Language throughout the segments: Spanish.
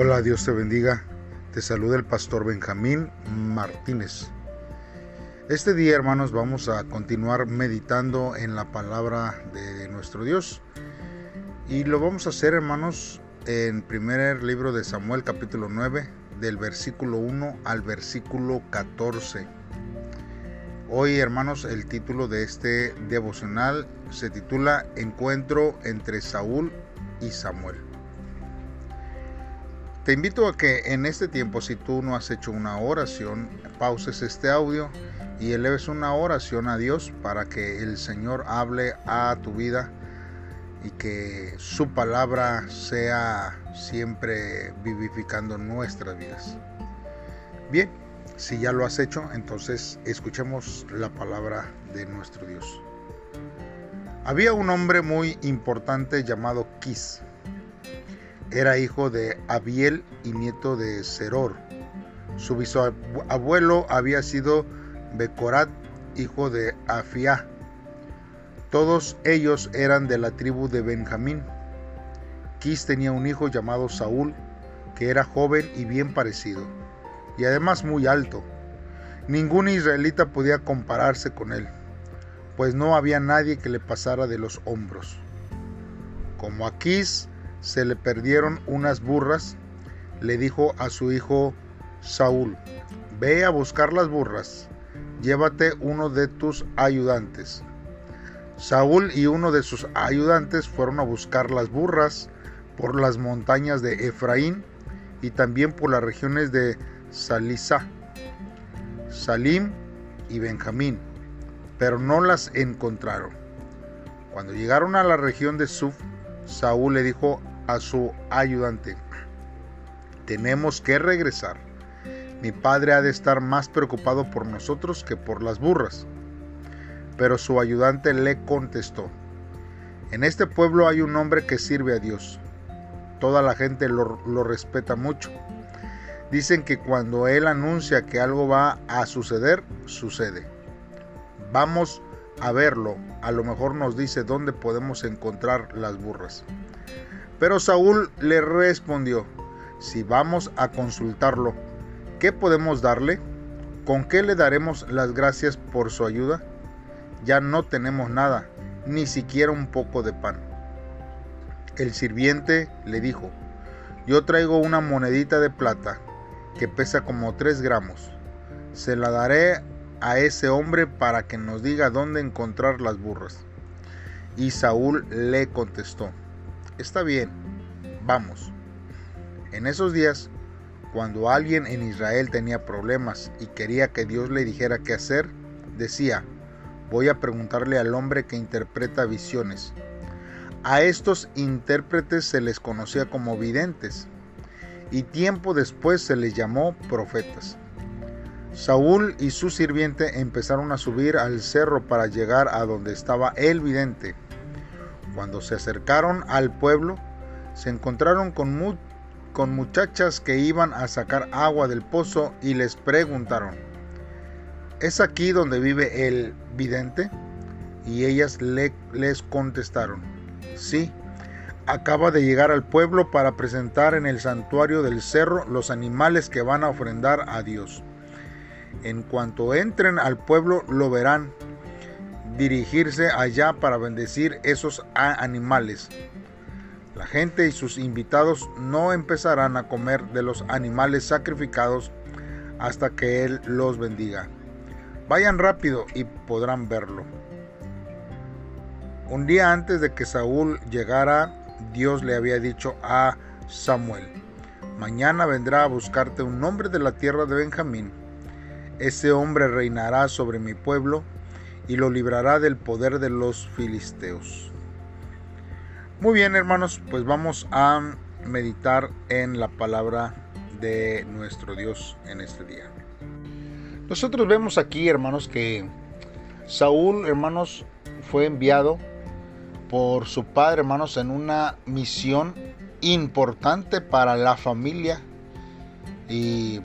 Hola, Dios te bendiga. Te saluda el pastor Benjamín Martínez. Este día, hermanos, vamos a continuar meditando en la palabra de nuestro Dios. Y lo vamos a hacer, hermanos, en primer libro de Samuel, capítulo 9, del versículo 1 al versículo 14. Hoy, hermanos, el título de este devocional se titula Encuentro entre Saúl y Samuel. Te invito a que en este tiempo, si tú no has hecho una oración, pauses este audio y eleves una oración a Dios para que el Señor hable a tu vida y que su palabra sea siempre vivificando nuestras vidas. Bien, si ya lo has hecho, entonces escuchemos la palabra de nuestro Dios. Había un hombre muy importante llamado Kis. Era hijo de Abiel y nieto de Seror. Su bisabuelo había sido Becorat, hijo de Afiá. Todos ellos eran de la tribu de Benjamín. Kis tenía un hijo llamado Saúl, que era joven y bien parecido y además muy alto. Ningún israelita podía compararse con él, pues no había nadie que le pasara de los hombros. Como a Quis se le perdieron unas burras, le dijo a su hijo Saúl, ve a buscar las burras, llévate uno de tus ayudantes. Saúl y uno de sus ayudantes fueron a buscar las burras por las montañas de Efraín y también por las regiones de Salisa, Salim y Benjamín, pero no las encontraron. Cuando llegaron a la región de Suf, Saúl le dijo a su ayudante, tenemos que regresar. Mi padre ha de estar más preocupado por nosotros que por las burras. Pero su ayudante le contestó, en este pueblo hay un hombre que sirve a Dios. Toda la gente lo, lo respeta mucho Dicen que cuando Él anuncia que algo va a suceder, sucede. Vamos a verlo. A lo mejor nos dice dónde podemos encontrar las burras. Pero Saúl le respondió, si vamos a consultarlo, ¿qué podemos darle? ¿Con qué le daremos las gracias por su ayuda? Ya no tenemos nada, ni siquiera un poco de pan. El sirviente le dijo, yo traigo una monedita de plata que pesa como 3 gramos. Se la daré a ese hombre para que nos diga dónde encontrar las burras. Y Saúl le contestó, está bien, vamos. En esos días, cuando alguien en Israel tenía problemas y quería que Dios le dijera qué hacer, decía, voy a preguntarle al hombre que interpreta visiones. A estos intérpretes se les conocía como videntes y tiempo después se les llamó profetas. Saúl y su sirviente empezaron a subir al cerro para llegar a donde estaba el vidente. Cuando se acercaron al pueblo, se encontraron con, muchachas que iban a sacar agua del pozo y les preguntaron, ¿es aquí donde vive el vidente? Y ellas le, les contestaron, sí acaba de llegar al pueblo para presentar en el santuario del cerro los animales que van a ofrendar a Dios. En cuanto entren al pueblo lo verán dirigirse allá para bendecir esos animales. La gente y sus invitados no empezarán a comer de los animales sacrificados hasta que Él los bendiga. Vayan rápido y podrán verlo. Un día antes de que Saúl llegara Dios le había dicho a Samuel, mañana vendrá a buscarte un hombre de la tierra de Benjamín. Ese hombre reinará sobre mi pueblo y lo librará del poder de los filisteos. Muy bien hermanos, pues vamos a meditar en la palabra de nuestro Dios en este día. Nosotros vemos aquí hermanos que Saúl hermanos fue enviado por su padre, hermanos, en una misión importante para la familia y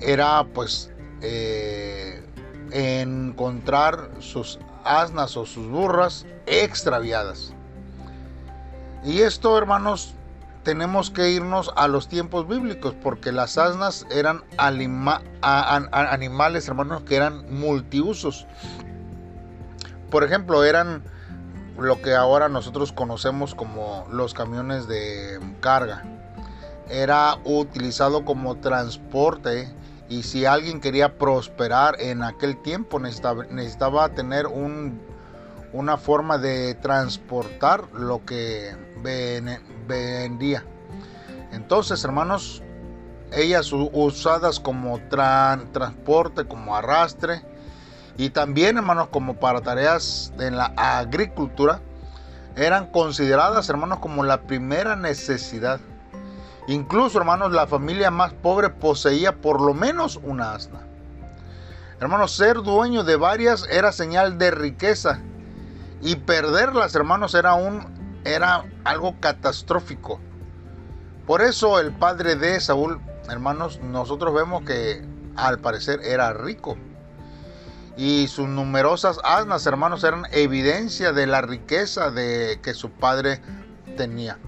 era pues eh, encontrar sus asnas o sus burras extraviadas. Y esto, hermanos, tenemos que irnos a los tiempos bíblicos, porque las asnas eran animales, hermanos, que eran multiusos. Por ejemplo, eran lo que ahora nosotros conocemos como los camiones de carga. Era utilizado como transporte y si alguien quería prosperar en aquel tiempo necesitaba, tener un, una forma de transportar lo que vendía. Entonces, hermanos, ellas usadas como transporte, como arrastre, y también, hermanos, como para tareas en la agricultura, eran consideradas, hermanos, como la primera necesidad. Incluso, hermanos, la familia más pobre poseía por lo menos una asna. Hermanos, ser dueño de varias era señal de riqueza y perderlas, hermanos, era un era algo catastrófico. Por eso el padre de Saúl, hermanos, nosotros vemos que al parecer era rico y sus numerosas asnas, hermanos, eran evidencia de la riqueza de que su padre tenía.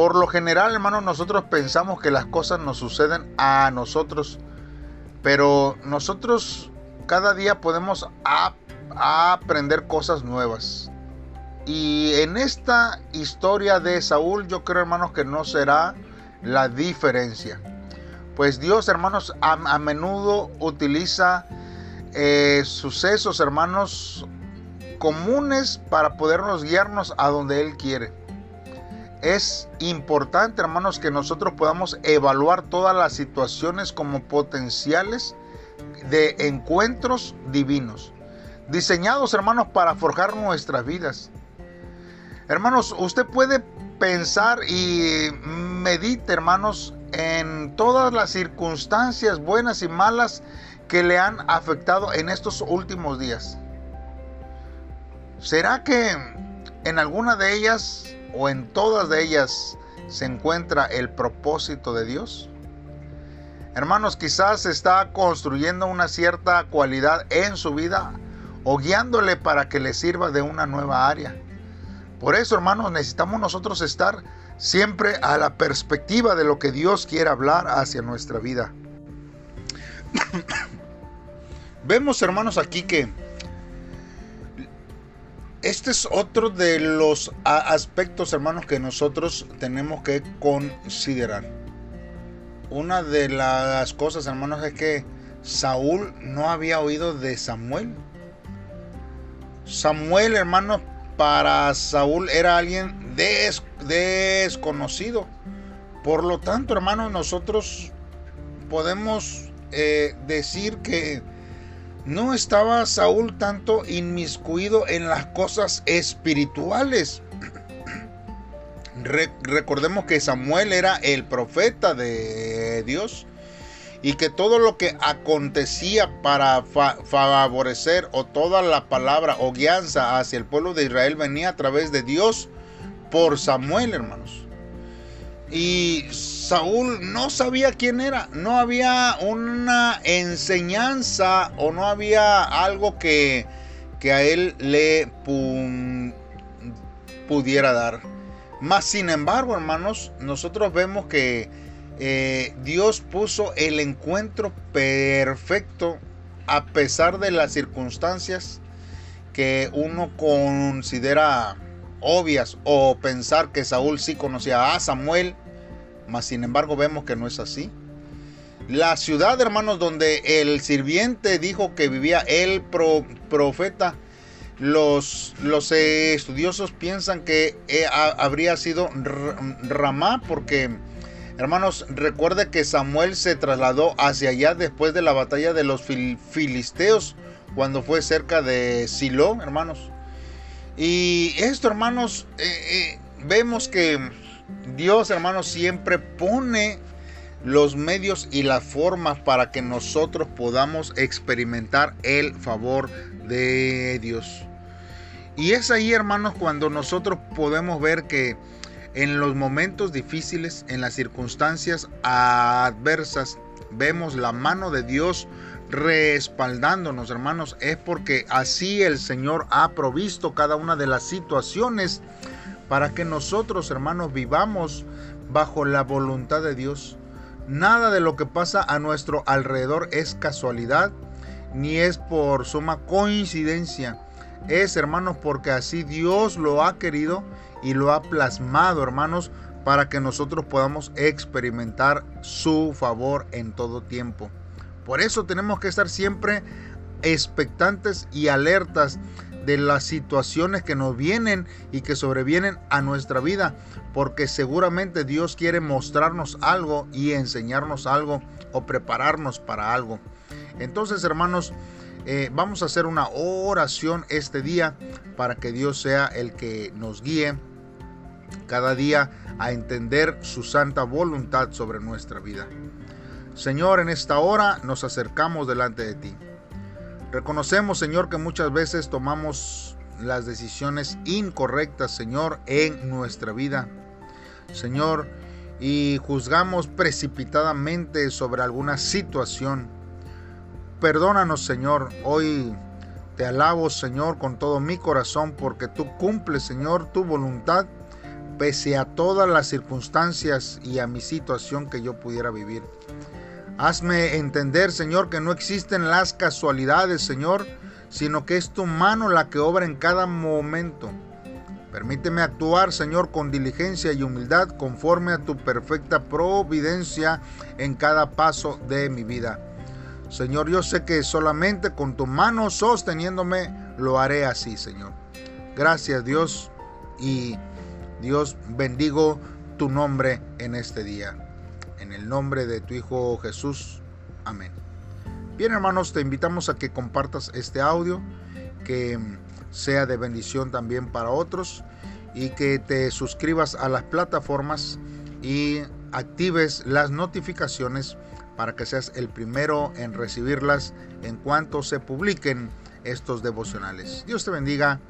Por lo general, hermanos, nosotros pensamos que las cosas nos suceden a nosotros, pero nosotros cada día podemos aprender cosas nuevas. Y en esta historia de Saúl, yo creo, hermanos, que no será la diferencia. Pues Dios, hermanos, a menudo utiliza eh, sucesos, hermanos, comunes para podernos guiarnos a donde Él quiere. Es importante, hermanos, que nosotros podamos evaluar todas las situaciones como potenciales de encuentros divinos, diseñados, hermanos, para forjar nuestras vidas. Hermanos, usted puede pensar y medite, hermanos, en todas las circunstancias buenas y malas que le han afectado en estos últimos días? ¿Será que en alguna de ellas o en todas de ellas se encuentra el propósito de Dios? Hermanos, quizás está construyendo una cierta cualidad en su vida o guiándole para que le sirva de una nueva área. Por eso, hermanos, necesitamos nosotros estar siempre a la perspectiva de lo que Dios quiere hablar hacia nuestra vida. Vemos, hermanos, aquí que este es otro de los aspectos, hermanos, que nosotros tenemos que considerar. Una de las cosas, hermanos, es que Saúl no había oído de Samuel. Samuel, hermanos, para Saúl era alguien desconocido. Por lo tanto, hermanos, nosotros podemos eh, decir que no estaba Saúl tanto inmiscuido en las cosas espirituales. recordemos que Samuel era el profeta de Dios y que todo lo que acontecía para favorecer o toda la palabra o guianza hacia el pueblo de Israel venía a través de Dios por Samuel, hermanos. Y Saúl no sabía quién era, no había una enseñanza o no había algo que, que a él le pudiera dar. Más sin embargo, hermanos, nosotros vemos que eh, Dios puso el encuentro perfecto a pesar de las circunstancias que uno considera obvias o pensar que Saúl sí conocía a Samuel mas sin embargo vemos que no es así. La ciudad, hermanos, donde el sirviente dijo que vivía el profeta, los, los estudiosos piensan que eh, habría sido Ramá, porque, hermanos, recuerde que Samuel se trasladó hacia allá después de la batalla de los filisteos, cuando fue cerca de Silo, hermanos. Y esto, hermanos, eh, eh, vemos que Dios, hermanos, siempre pone los medios y las formas para que nosotros podamos experimentar el favor de Dios. Y es ahí, hermanos, cuando nosotros podemos ver que en los momentos difíciles, en las circunstancias adversas, vemos la mano de Dios respaldándonos, hermanos. Es porque así el Señor ha provisto cada una de las situaciones para que nosotros, hermanos, vivamos bajo la voluntad de Dios. Nada de lo que pasa a nuestro alrededor es casualidad, ni es por suma coincidencia. Es, hermanos, porque así Dios lo ha querido y lo ha plasmado, hermanos, para que nosotros podamos experimentar su favor en todo tiempo. Por eso tenemos que estar siempre expectantes y alertas de las situaciones que nos vienen y que sobrevienen a nuestra vida, porque seguramente Dios quiere mostrarnos algo y enseñarnos algo o prepararnos para algo. Entonces, hermanos, eh, vamos a hacer una oración este día para que Dios sea el que nos guíe cada día a entender su santa voluntad sobre nuestra vida. Señor, en esta hora nos acercamos delante de ti. Reconocemos, Señor, que muchas veces tomamos las decisiones incorrectas, Señor, en nuestra vida. Señor, y juzgamos precipitadamente sobre alguna situación. Perdónanos, Señor. Hoy te alabo, Señor, con todo mi corazón, porque tú cumples, Señor, tu voluntad, pese a todas las circunstancias y a mi situación que yo pudiera vivir. Hazme entender, Señor, que no existen las casualidades, Señor, sino que es tu mano la que obra en cada momento. Permíteme actuar, Señor, con diligencia y humildad conforme a tu perfecta providencia en cada paso de mi vida. Señor, yo sé que solamente con tu mano sosteniéndome lo haré así, Señor. Gracias, Dios, y Dios bendigo tu nombre en este día. En el nombre de tu Hijo Jesús. Amén. Bien hermanos, te invitamos a que compartas este audio, que sea de bendición también para otros y que te suscribas a las plataformas y actives las notificaciones para que seas el primero en recibirlas en cuanto se publiquen estos devocionales. Dios te bendiga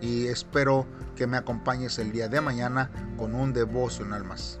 y espero que me acompañes el día de mañana con un devocional más.